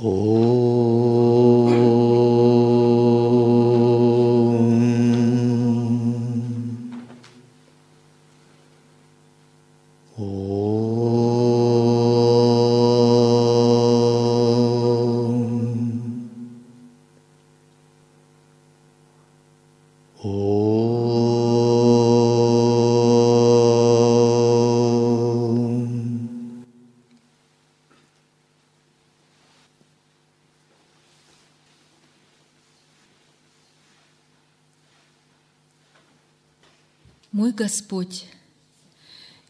Мой Господь,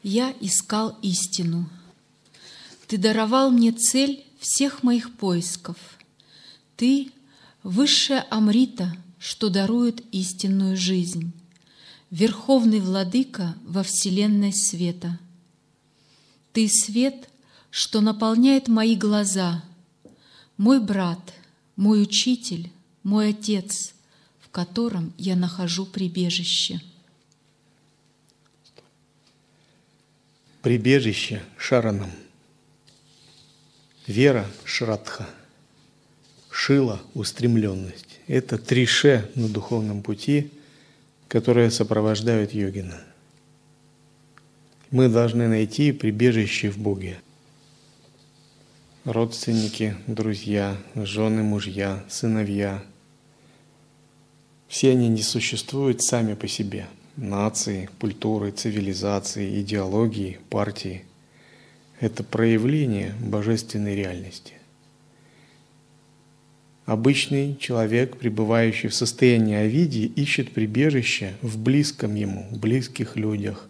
я искал истину. Ты даровал мне цель всех моих поисков. Ты — высшая Амрита, что дарует истинную жизнь, Верховный Владыка во Вселенной света. Ты — свет, что наполняет мои глаза, мой брат, мой учитель, мой отец, в котором я нахожу прибежище. Прибежище Шаранам. Вера Шрадха. Шила устремленность. Это три ше на духовном пути, которые сопровождают йогина. Мы должны найти прибежище в Боге. Родственники, друзья, жены, мужья, сыновья. Все они не существуют сами по себе – нации, культуры, цивилизации, идеологии, партии. Это проявление божественной реальности. Обычный человек, пребывающий в состоянии овидии, ищет прибежище в близком ему, близких людях,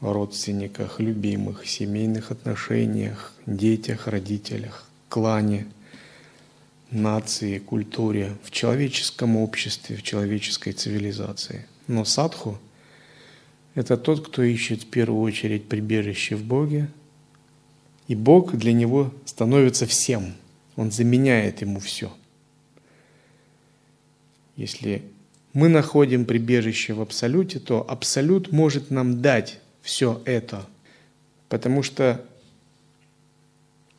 родственниках, любимых, семейных отношениях, детях, родителях, клане, нации, культуре, в человеческом обществе, в человеческой цивилизации. Но садху – это тот, кто ищет в первую очередь прибежище в Боге, и Бог для него становится всем, Он заменяет ему все. Если мы находим прибежище в Абсолюте, то Абсолют может нам дать все это, потому что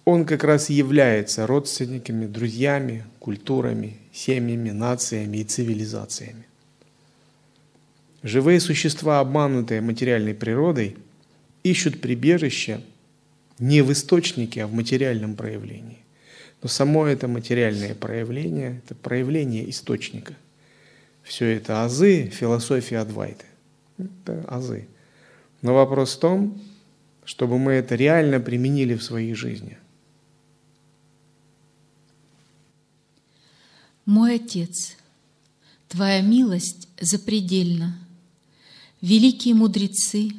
он как раз является родственниками, друзьями, культурами, семьями, нациями и цивилизациями. Живые существа, обманутые материальной природой, ищут прибежище не в источнике, а в материальном проявлении. Но само это материальное проявление – это проявление источника. Все это азы философии Адвайты. Это азы. Но вопрос в том, чтобы мы это реально применили в своей жизни. Мой Отец, Твоя милость запредельна – великие мудрецы,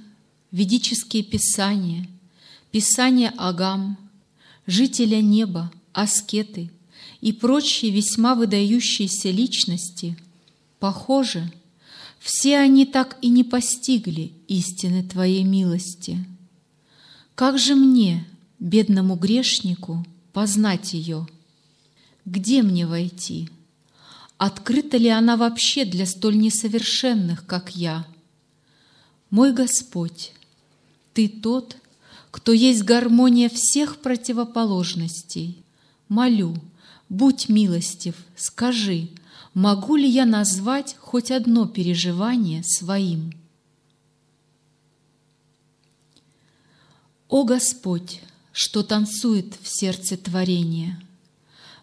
ведические писания, писания Агам, жителя неба, аскеты и прочие весьма выдающиеся личности, похоже, все они так и не постигли истины Твоей милости. Как же мне, бедному грешнику, познать ее? Где мне войти? Открыта ли она вообще для столь несовершенных, как я – мой Господь, Ты тот, кто есть гармония всех противоположностей. Молю, будь милостив, скажи, могу ли я назвать хоть одно переживание своим? О Господь, что танцует в сердце творения!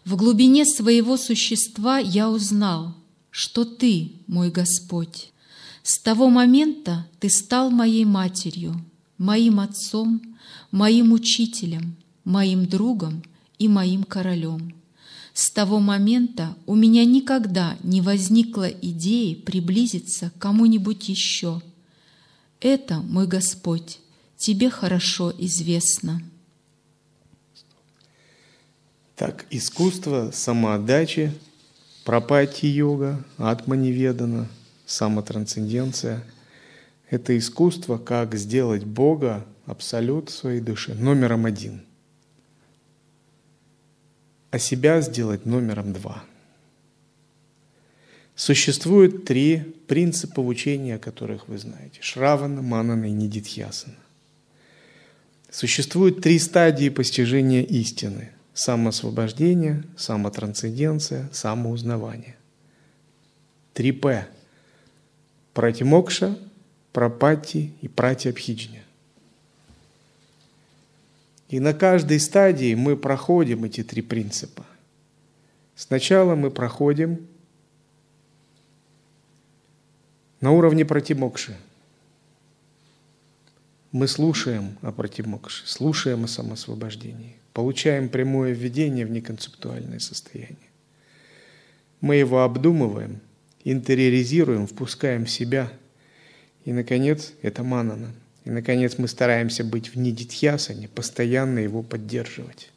В глубине своего существа я узнал, что Ты, мой Господь, с того момента ты стал моей матерью, моим отцом, моим учителем, моим другом и моим королем. С того момента у меня никогда не возникло идеи приблизиться к кому-нибудь еще. Это, мой Господь, тебе хорошо известно. Так, искусство самоотдачи, пропати-йога, атманеведана – самотрансценденция – это искусство, как сделать Бога, абсолют своей души, номером один, а себя сделать номером два. Существует три принципа учения, которых вы знаете – Шравана, Манана и Нидитьясана. Существует три стадии постижения истины самоосвобождение, самотрансценденция, самоузнавание. 3П. Пратимокша, пропати и пратиабхиджня. И на каждой стадии мы проходим эти три принципа. Сначала мы проходим на уровне протимокши. Мы слушаем о протимокше, слушаем о самосвобождении, получаем прямое введение в неконцептуальное состояние. Мы его обдумываем, интериоризируем, впускаем в себя. И, наконец, это манана. И, наконец, мы стараемся быть в нидитхьясане, постоянно его поддерживать.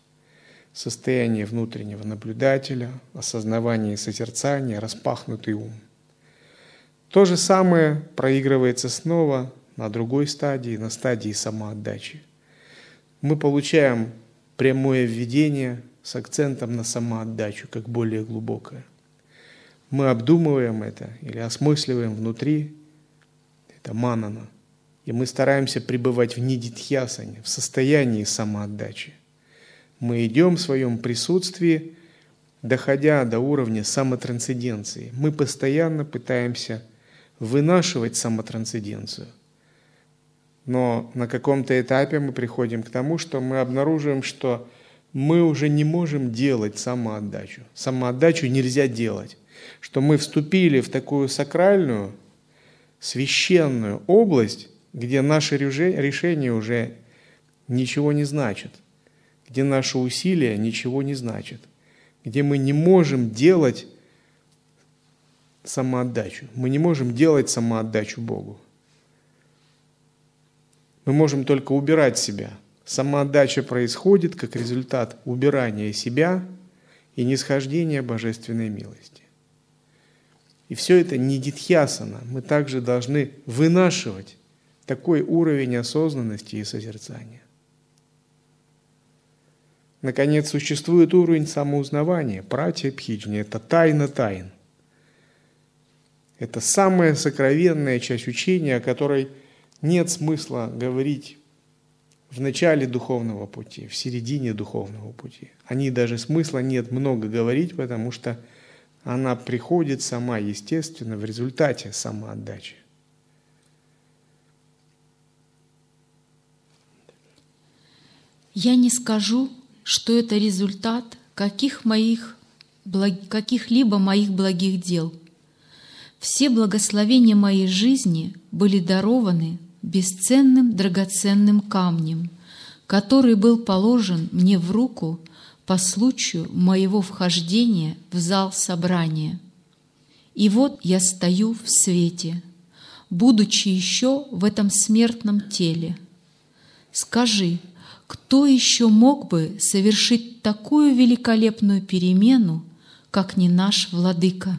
Состояние внутреннего наблюдателя, осознавание и созерцание, распахнутый ум. То же самое проигрывается снова на другой стадии, на стадии самоотдачи. Мы получаем прямое введение с акцентом на самоотдачу, как более глубокое. Мы обдумываем это или осмысливаем внутри, это манана, и мы стараемся пребывать в нидитхьясане, в состоянии самоотдачи. Мы идем в своем присутствии, доходя до уровня самотрансценденции. Мы постоянно пытаемся вынашивать самотрансценденцию – но на каком-то этапе мы приходим к тому, что мы обнаруживаем, что мы уже не можем делать самоотдачу. Самоотдачу нельзя делать. Что мы вступили в такую сакральную, священную область, где наши решения уже ничего не значат, где наши усилия ничего не значат, где мы не можем делать самоотдачу. Мы не можем делать самоотдачу Богу. Мы можем только убирать себя. Самоотдача происходит как результат убирания себя и нисхождения божественной милости. И все это не дитхьясана. Мы также должны вынашивать такой уровень осознанности и созерцания. Наконец, существует уровень самоузнавания, пратия пхиджни, это тайна тайн. Это самая сокровенная часть учения, о которой – нет смысла говорить в начале духовного пути, в середине духовного пути. О ней даже смысла нет много говорить, потому что она приходит сама, естественно, в результате самоотдачи. Я не скажу, что это результат каких моих, каких-либо моих благих дел. Все благословения моей жизни были дарованы бесценным драгоценным камнем, который был положен мне в руку по случаю моего вхождения в зал собрания. И вот я стою в свете, будучи еще в этом смертном теле. Скажи, кто еще мог бы совершить такую великолепную перемену, как не наш владыка?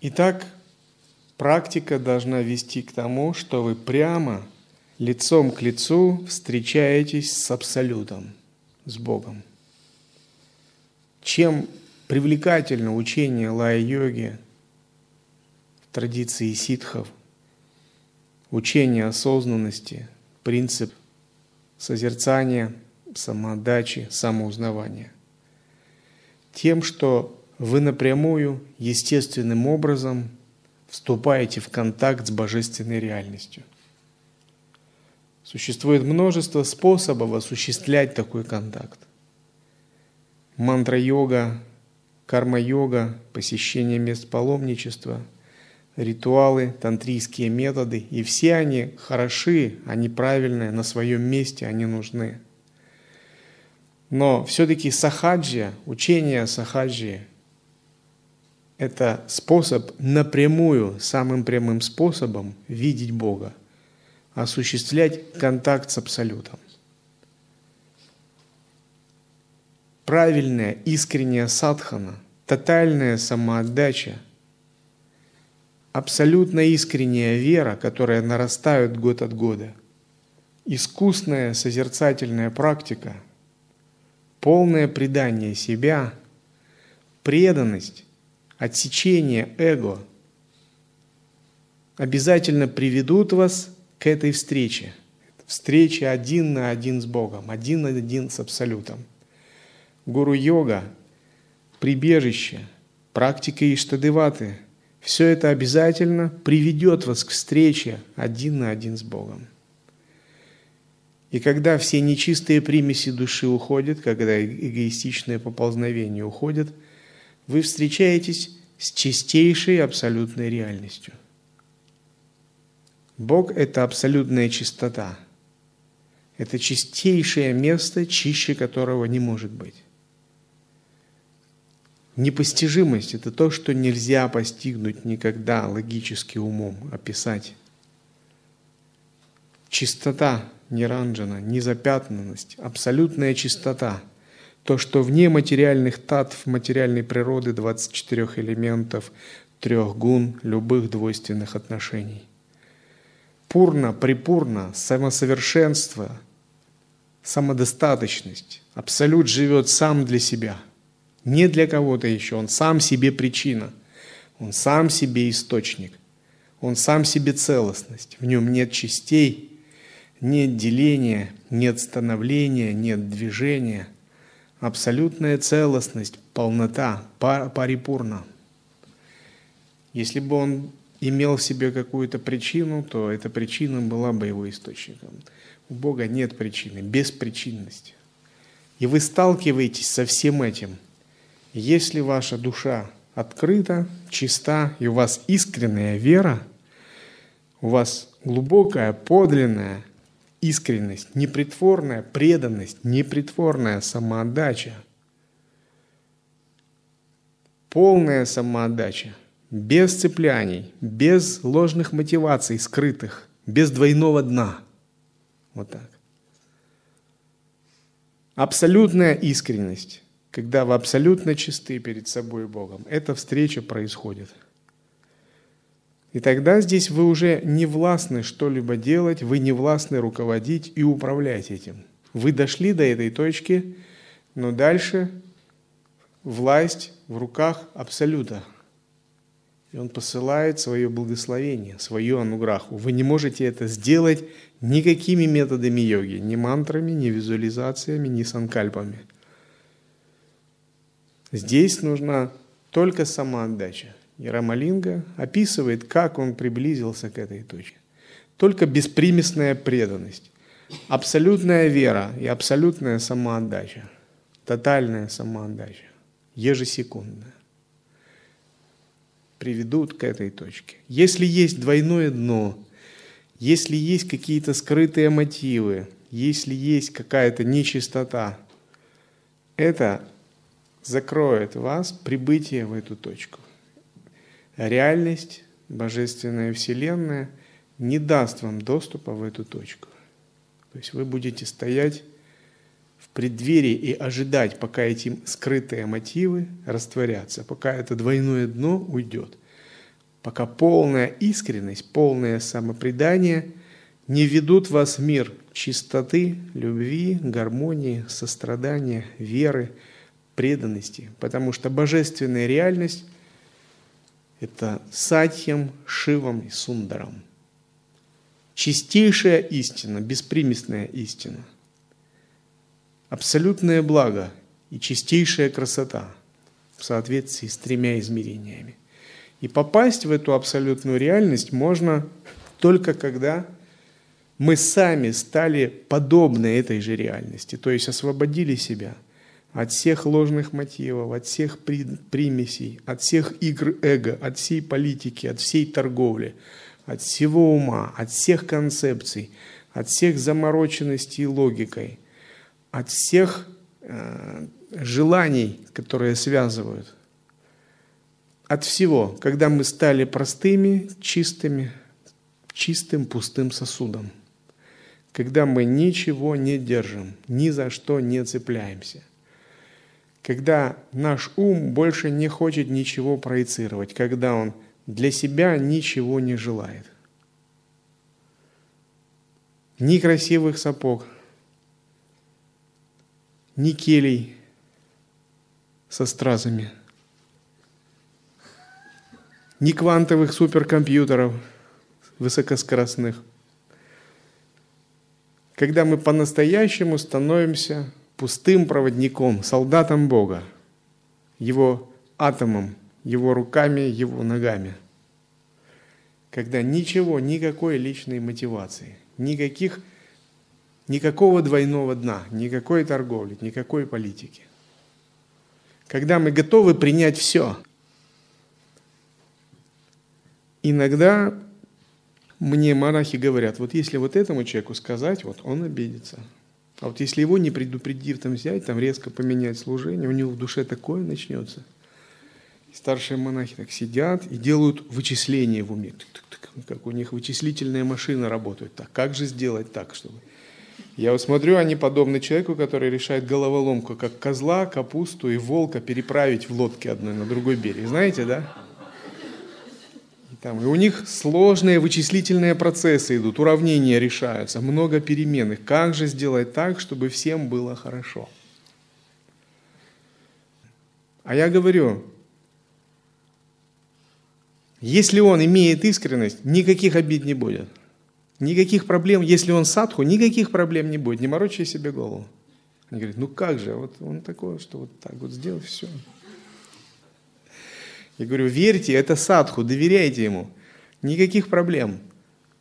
Итак, Практика должна вести к тому, что вы прямо лицом к лицу встречаетесь с Абсолютом, с Богом. Чем привлекательно учение лая-йоги в традиции ситхов, учение осознанности, принцип созерцания, самоотдачи, самоузнавания. Тем, что вы напрямую, естественным образом – вступаете в контакт с божественной реальностью. Существует множество способов осуществлять такой контакт. Мантра-йога, карма-йога, посещение мест паломничества, ритуалы, тантрийские методы, и все они хороши, они правильные, на своем месте они нужны. Но все-таки сахаджия, учение сахаджии – это способ напрямую, самым прямым способом видеть Бога, осуществлять контакт с Абсолютом. Правильная, искренняя садхана, тотальная самоотдача, абсолютно искренняя вера, которая нарастает год от года, искусная созерцательная практика, полное предание себя, преданность отсечение эго обязательно приведут вас к этой встрече. Встреча один на один с Богом, один на один с Абсолютом. Гуру-йога, прибежище, практика Иштадеваты – все это обязательно приведет вас к встрече один на один с Богом. И когда все нечистые примеси души уходят, когда эгоистичное поползновение уходит, вы встречаетесь с чистейшей абсолютной реальностью. Бог – это абсолютная чистота. Это чистейшее место, чище которого не может быть. Непостижимость – это то, что нельзя постигнуть никогда логически умом, описать. Чистота Ниранджана, незапятнанность, абсолютная чистота – то, что вне материальных татв, материальной природы 24 элементов, трех гун, любых двойственных отношений. Пурна, припурна, самосовершенство, самодостаточность. Абсолют живет сам для себя, не для кого-то еще. Он сам себе причина, он сам себе источник, он сам себе целостность. В нем нет частей, нет деления, нет становления, нет движения – абсолютная целостность, полнота, парипурна. Если бы он имел в себе какую-то причину, то эта причина была бы его источником. У Бога нет причины, беспричинность. И вы сталкиваетесь со всем этим. Если ваша душа открыта, чиста, и у вас искренняя вера, у вас глубокая, подлинная искренность, непритворная преданность, непритворная самоотдача, полная самоотдача, без цепляний, без ложных мотиваций скрытых, без двойного дна. Вот так. Абсолютная искренность, когда вы абсолютно чисты перед собой и Богом, эта встреча происходит – и тогда здесь вы уже не властны что-либо делать, вы не властны руководить и управлять этим. Вы дошли до этой точки, но дальше власть в руках Абсолюта. И Он посылает свое благословение, свою ануграху. Вы не можете это сделать никакими методами йоги, ни мантрами, ни визуализациями, ни санкальпами. Здесь нужна только самоотдача – и Рамалинга описывает, как он приблизился к этой точке. Только беспримесная преданность, абсолютная вера и абсолютная самоотдача, тотальная самоотдача, ежесекундная, приведут к этой точке. Если есть двойное дно, если есть какие-то скрытые мотивы, если есть какая-то нечистота, это закроет вас прибытие в эту точку реальность, божественная вселенная не даст вам доступа в эту точку. То есть вы будете стоять в преддверии и ожидать, пока эти скрытые мотивы растворятся, пока это двойное дно уйдет, пока полная искренность, полное самопредание не ведут вас в мир чистоты, любви, гармонии, сострадания, веры, преданности, потому что божественная реальность это Сатьям, Шивом и Сундаром. Чистейшая истина, беспримесная истина. Абсолютное благо и чистейшая красота в соответствии с тремя измерениями. И попасть в эту абсолютную реальность можно только когда мы сами стали подобны этой же реальности, то есть освободили себя – от всех ложных мотивов, от всех примесей, от всех игр эго, от всей политики, от всей торговли, от всего ума, от всех концепций, от всех замороченностей логикой, от всех э, желаний, которые связывают. От всего, когда мы стали простыми, чистыми, чистым пустым сосудом. Когда мы ничего не держим, ни за что не цепляемся – когда наш ум больше не хочет ничего проецировать, когда он для себя ничего не желает. Ни красивых сапог, ни келей со стразами, ни квантовых суперкомпьютеров высокоскоростных, когда мы по-настоящему становимся пустым проводником, солдатом Бога, Его атомом, Его руками, Его ногами. Когда ничего, никакой личной мотивации, никаких, никакого двойного дна, никакой торговли, никакой политики. Когда мы готовы принять все. Иногда мне монахи говорят, вот если вот этому человеку сказать, вот он обидится. А вот если его не предупредив там взять, там резко поменять служение, у него в душе такое начнется. Старшие монахи так сидят и делают вычисления в уме. Как у них вычислительная машина работает. Так, как же сделать так, чтобы... Я вот смотрю, они подобны человеку, который решает головоломку, как козла, капусту и волка переправить в лодке одной на другой берег. Знаете, да? Там, и у них сложные вычислительные процессы идут, уравнения решаются, много переменных. Как же сделать так, чтобы всем было хорошо? А я говорю, если он имеет искренность, никаких обид не будет. Никаких проблем, если он садху, никаких проблем не будет. Не морочай себе голову. Они говорят, ну как же, вот он такой, что вот так вот сделал, все. Я говорю, верьте, это садху, доверяйте ему. Никаких проблем.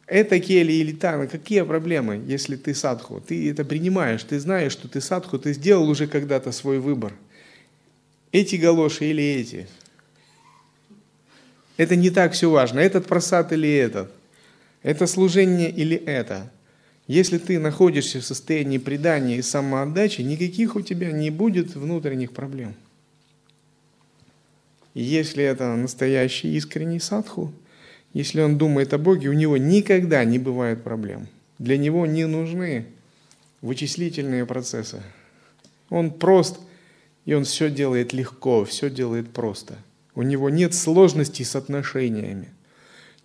Это кели или тана, какие проблемы, если ты садху? Ты это принимаешь, ты знаешь, что ты садху, ты сделал уже когда-то свой выбор. Эти галоши или эти. Это не так все важно. Этот просад или этот. Это служение или это. Если ты находишься в состоянии предания и самоотдачи, никаких у тебя не будет внутренних проблем. Если это настоящий искренний садху, если он думает о Боге, у него никогда не бывает проблем. Для него не нужны вычислительные процессы. Он прост, и он все делает легко, все делает просто. У него нет сложностей с отношениями.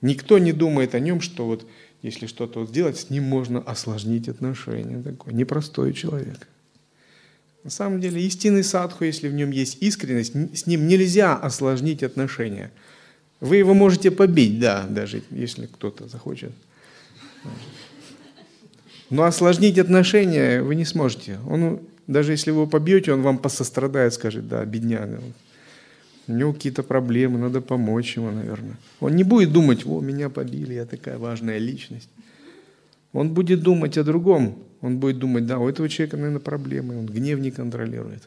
Никто не думает о нем, что вот если что-то вот сделать, с ним можно осложнить отношения. Такой непростой человек. На самом деле истинный садху, если в нем есть искренность, с ним нельзя осложнить отношения. Вы его можете побить, да, даже если кто-то захочет. Но осложнить отношения вы не сможете. Он, даже если вы его побьете, он вам посострадает, скажет, да, бедняга. У него какие-то проблемы, надо помочь ему, наверное. Он не будет думать, о, меня побили, я такая важная личность. Он будет думать о другом. Он будет думать, да, у этого человека, наверное, проблемы, он гнев не контролирует.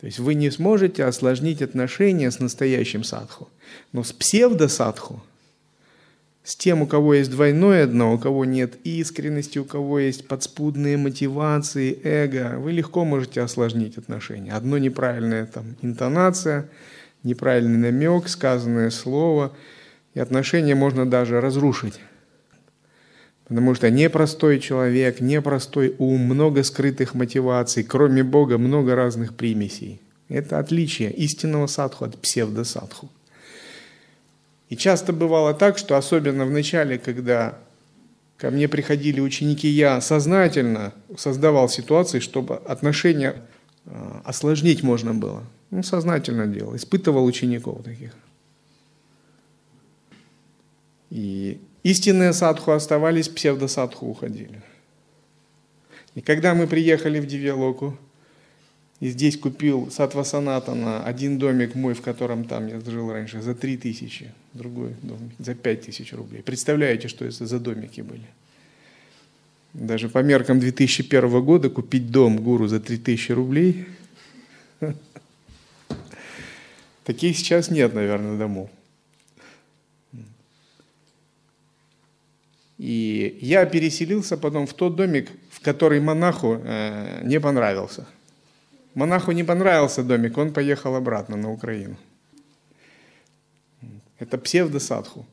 То есть вы не сможете осложнить отношения с настоящим садху. Но с псевдосадху, с тем, у кого есть двойное дно, у кого нет искренности, у кого есть подспудные мотивации, эго, вы легко можете осложнить отношения. Одно неправильная там, интонация, неправильный намек, сказанное слово, и отношения можно даже разрушить. Потому что непростой человек, непростой ум, много скрытых мотиваций, кроме Бога много разных примесей. Это отличие истинного садху от псевдосадху. И часто бывало так, что особенно в начале, когда ко мне приходили ученики, я сознательно создавал ситуации, чтобы отношения э, осложнить можно было. Ну, сознательно делал, испытывал учеников таких. И Истинные садху оставались, псевдосадху уходили. И когда мы приехали в Дивьялоку, и здесь купил Сатва Санатана один домик мой, в котором там я жил раньше, за три тысячи, другой домик за пять тысяч рублей. Представляете, что это за домики были? Даже по меркам 2001 года купить дом гуру за 3000 рублей, таких сейчас нет, наверное, домов. И я переселился потом в тот домик, в который монаху э, не понравился. Монаху не понравился домик, он поехал обратно на Украину. Это псевдосадху.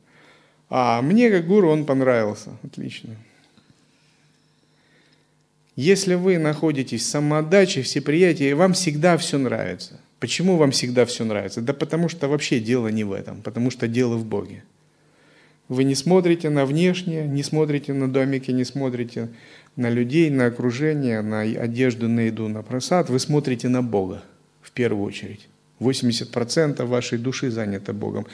А мне, как гуру, он понравился. Отлично. Если вы находитесь в самоотдаче, всеприятии, вам всегда все нравится. Почему вам всегда все нравится? Да потому что вообще дело не в этом, потому что дело в Боге. Вы не смотрите на внешнее, не смотрите на домики, не смотрите на людей, на окружение, на одежду, на еду, на просад. Вы смотрите на Бога в первую очередь. 80% вашей души занято Богом.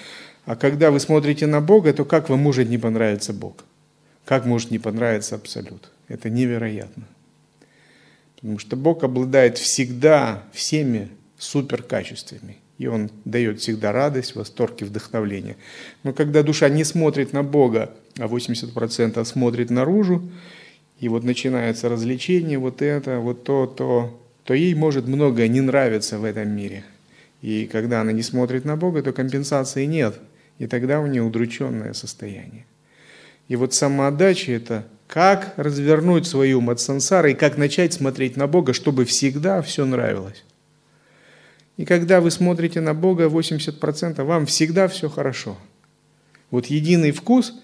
А когда вы смотрите на Бога, то как вам может не понравиться Бог? Как может не понравиться абсолют? Это невероятно. Потому что Бог обладает всегда всеми суперкачествами. И Он дает всегда радость, восторг и вдохновление. Но когда душа не смотрит на Бога, а 80% смотрит наружу, и вот начинается развлечение, вот это, вот то, то, то ей может многое не нравиться в этом мире. И когда она не смотрит на Бога, то компенсации нет. И тогда у нее удрученное состояние. И вот самоотдача – это как развернуть свою ум и как начать смотреть на Бога, чтобы всегда все нравилось. И когда вы смотрите на Бога 80%, вам всегда все хорошо. Вот единый вкус,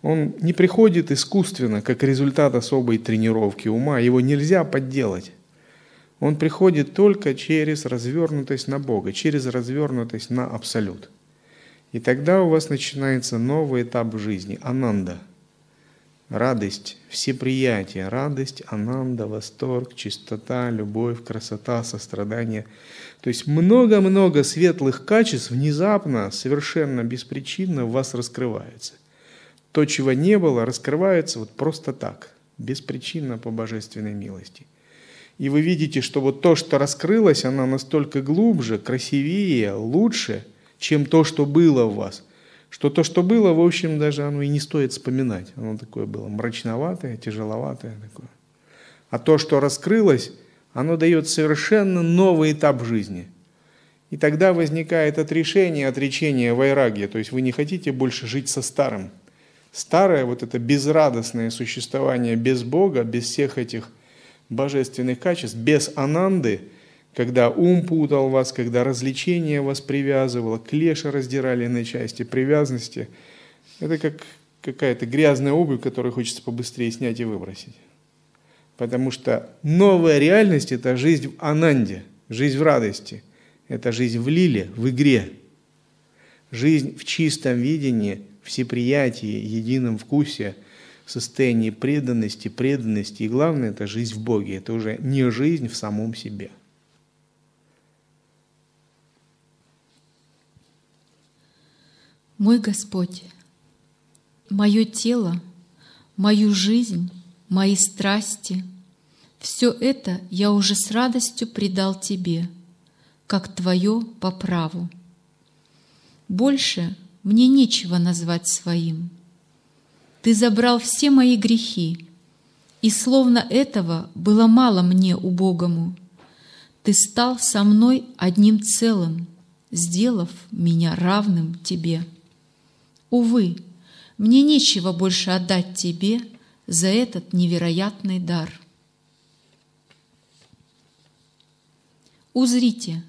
он не приходит искусственно, как результат особой тренировки ума, его нельзя подделать. Он приходит только через развернутость на Бога, через развернутость на Абсолют. И тогда у вас начинается новый этап жизни – ананда. Радость, всеприятие, радость, ананда, восторг, чистота, любовь, красота, сострадание. То есть много-много светлых качеств внезапно, совершенно беспричинно в вас раскрывается. То, чего не было, раскрывается вот просто так, беспричинно по божественной милости. И вы видите, что вот то, что раскрылось, оно настолько глубже, красивее, лучше, чем то, что было в вас. Что то, что было, в общем, даже оно и не стоит вспоминать. Оно такое было мрачноватое, тяжеловатое такое. А то, что раскрылось, оно дает совершенно новый этап жизни. И тогда возникает отрешение, отречение вайраги. То есть вы не хотите больше жить со старым. Старое, вот это безрадостное существование без Бога, без всех этих божественных качеств, без ананды, когда ум путал вас, когда развлечение вас привязывало, клеши раздирали на части, привязанности. Это как какая-то грязная обувь, которую хочется побыстрее снять и выбросить. Потому что новая реальность – это жизнь в ананде, жизнь в радости, это жизнь в лиле, в игре, жизнь в чистом видении, всеприятии, едином вкусе – состоянии преданности, преданности. И главное, это жизнь в Боге. Это уже не жизнь в самом себе. Мой Господь, мое тело, мою жизнь, мои страсти, все это я уже с радостью предал Тебе, как Твое по праву. Больше мне нечего назвать своим – ты забрал все мои грехи, и словно этого было мало мне, убогому. Ты стал со мной одним целым, сделав меня равным Тебе. Увы, мне нечего больше отдать Тебе за этот невероятный дар. Узрите,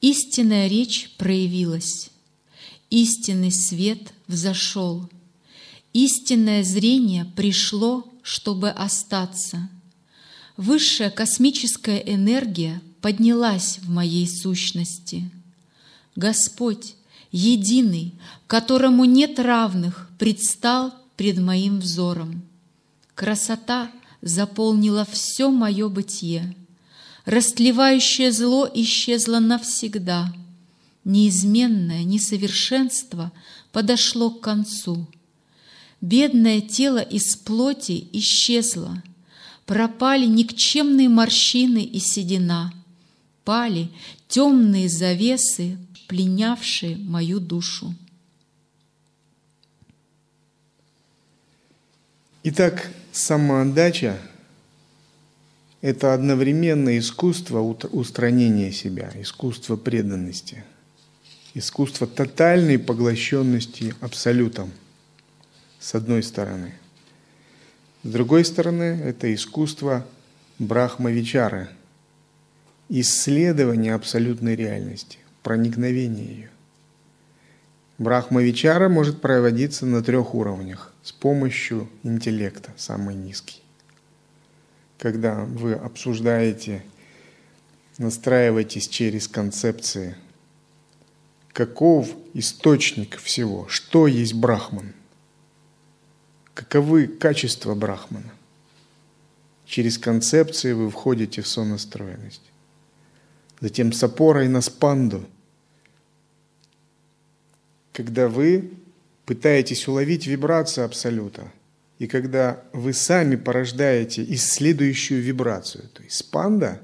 истинная речь проявилась, истинный свет взошел — Истинное зрение пришло, чтобы остаться. Высшая космическая энергия поднялась в моей сущности. Господь, единый, которому нет равных, предстал пред моим взором. Красота заполнила все мое бытие. Растлевающее зло исчезло навсегда. Неизменное несовершенство подошло к концу — Бедное тело из плоти исчезло, Пропали никчемные морщины и седина, Пали темные завесы, пленявшие мою душу. Итак, самоотдача – это одновременно искусство устранения себя, искусство преданности, искусство тотальной поглощенности абсолютом – с одной стороны. С другой стороны, это искусство брахмавичары, исследование абсолютной реальности, проникновение ее. Брахмавичара может проводиться на трех уровнях с помощью интеллекта, самый низкий. Когда вы обсуждаете, настраиваетесь через концепции, каков источник всего, что есть брахман – каковы качества Брахмана. Через концепции вы входите в сонастроенность. Затем с опорой на спанду, когда вы пытаетесь уловить вибрацию Абсолюта, и когда вы сами порождаете исследующую вибрацию. То есть спанда,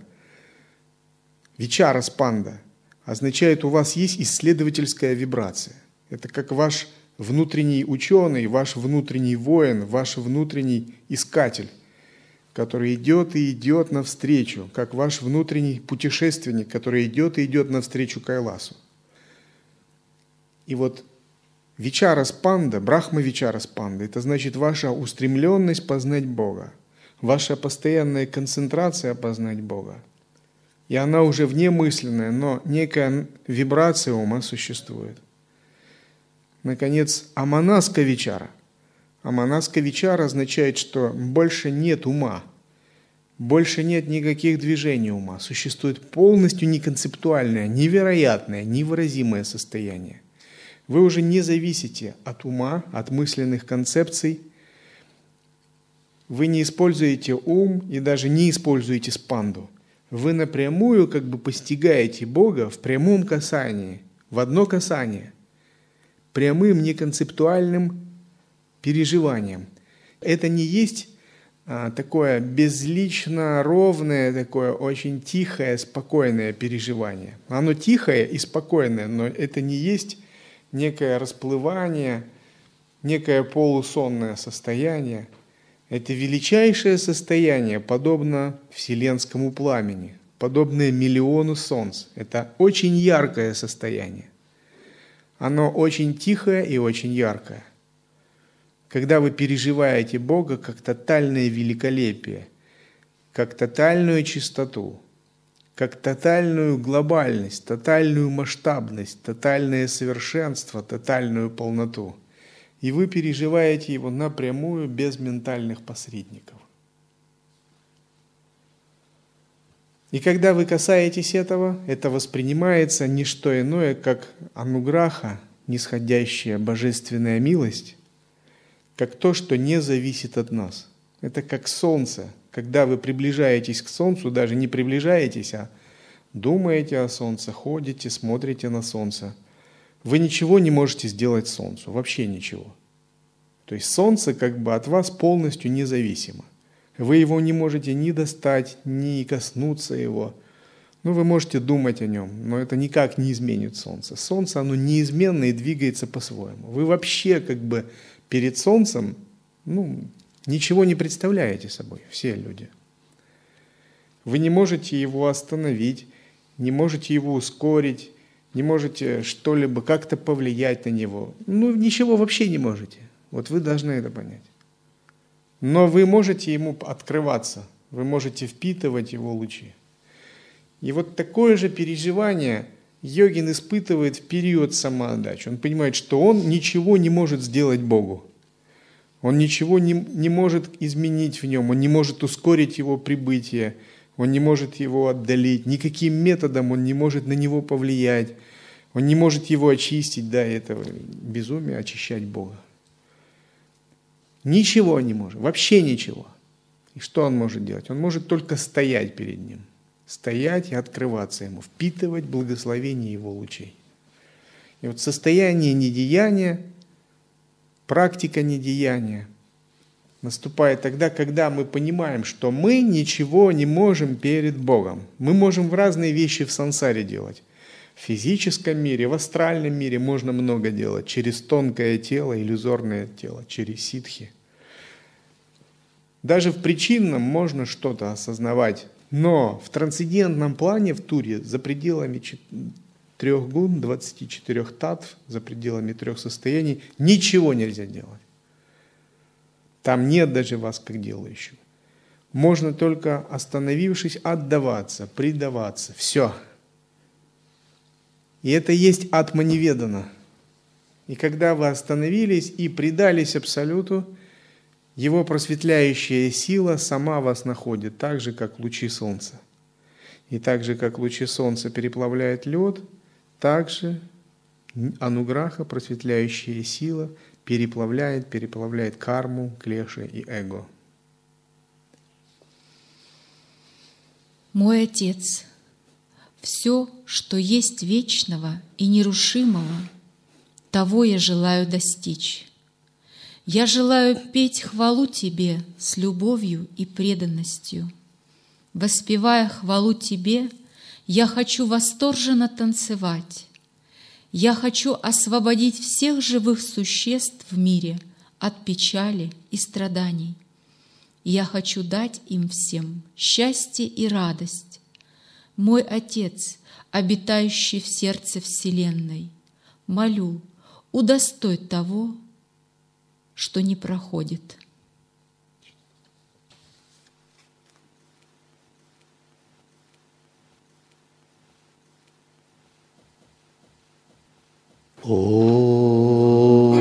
вичара спанда, означает у вас есть исследовательская вибрация. Это как ваш внутренний ученый, ваш внутренний воин, ваш внутренний искатель, который идет и идет навстречу, как ваш внутренний путешественник, который идет и идет навстречу Кайласу. И вот Вичара спанда, Брахма Вичара спанда, это значит ваша устремленность познать Бога, ваша постоянная концентрация познать Бога. И она уже внемысленная, но некая вибрация ума существует. Наконец, Аманаска Вичара. Аманаска Вичара означает, что больше нет ума, больше нет никаких движений ума, существует полностью неконцептуальное, невероятное, невыразимое состояние – вы уже не зависите от ума, от мысленных концепций. Вы не используете ум и даже не используете спанду. Вы напрямую как бы постигаете Бога в прямом касании, в одно касание, прямым неконцептуальным переживанием. Это не есть а, такое безлично ровное, такое очень тихое, спокойное переживание. Оно тихое и спокойное, но это не есть некое расплывание, некое полусонное состояние. Это величайшее состояние, подобно вселенскому пламени, подобное миллиону солнц. Это очень яркое состояние. Оно очень тихое и очень яркое. Когда вы переживаете Бога как тотальное великолепие, как тотальную чистоту – как тотальную глобальность, тотальную масштабность, тотальное совершенство, тотальную полноту. И вы переживаете его напрямую, без ментальных посредников. И когда вы касаетесь этого, это воспринимается не что иное, как ануграха, нисходящая божественная милость, как то, что не зависит от нас. Это как солнце, когда вы приближаетесь к Солнцу, даже не приближаетесь, а думаете о Солнце, ходите, смотрите на Солнце, вы ничего не можете сделать Солнцу, вообще ничего. То есть Солнце как бы от вас полностью независимо. Вы его не можете ни достать, ни коснуться его. Ну, вы можете думать о нем, но это никак не изменит Солнце. Солнце, оно неизменно и двигается по-своему. Вы вообще как бы перед Солнцем, ну, ничего не представляете собой, все люди. Вы не можете его остановить, не можете его ускорить, не можете что-либо как-то повлиять на него. Ну, ничего вообще не можете. Вот вы должны это понять. Но вы можете ему открываться, вы можете впитывать его лучи. И вот такое же переживание йогин испытывает в период самоотдачи. Он понимает, что он ничего не может сделать Богу. Он ничего не, не может изменить в нем, он не может ускорить его прибытие, он не может его отдалить, никаким методом он не может на него повлиять, он не может его очистить, да, этого безумия, очищать Бога. Ничего не может, вообще ничего. И что он может делать? Он может только стоять перед ним, стоять и открываться ему, впитывать благословение его лучей. И вот состояние недеяния – практика недеяния наступает тогда, когда мы понимаем, что мы ничего не можем перед Богом. Мы можем в разные вещи в сансаре делать. В физическом мире, в астральном мире можно много делать. Через тонкое тело, иллюзорное тело, через ситхи. Даже в причинном можно что-то осознавать. Но в трансцендентном плане, в туре, за пределами трех гун, 24 татв, за пределами трех состояний, ничего нельзя делать. Там нет даже вас как делающего. Можно только, остановившись, отдаваться, предаваться. Все. И это есть атма неведана. И когда вы остановились и предались Абсолюту, его просветляющая сила сама вас находит, так же, как лучи солнца. И так же, как лучи солнца переплавляют лед – также ануграха, просветляющая сила, переплавляет, переплавляет карму, клеши и эго. Мой Отец, все, что есть вечного и нерушимого, того я желаю достичь. Я желаю петь хвалу Тебе с любовью и преданностью. Воспевая хвалу Тебе, я хочу восторженно танцевать. Я хочу освободить всех живых существ в мире от печали и страданий. Я хочу дать им всем счастье и радость. Мой Отец, обитающий в сердце Вселенной, молю, удостой того, что не проходит. お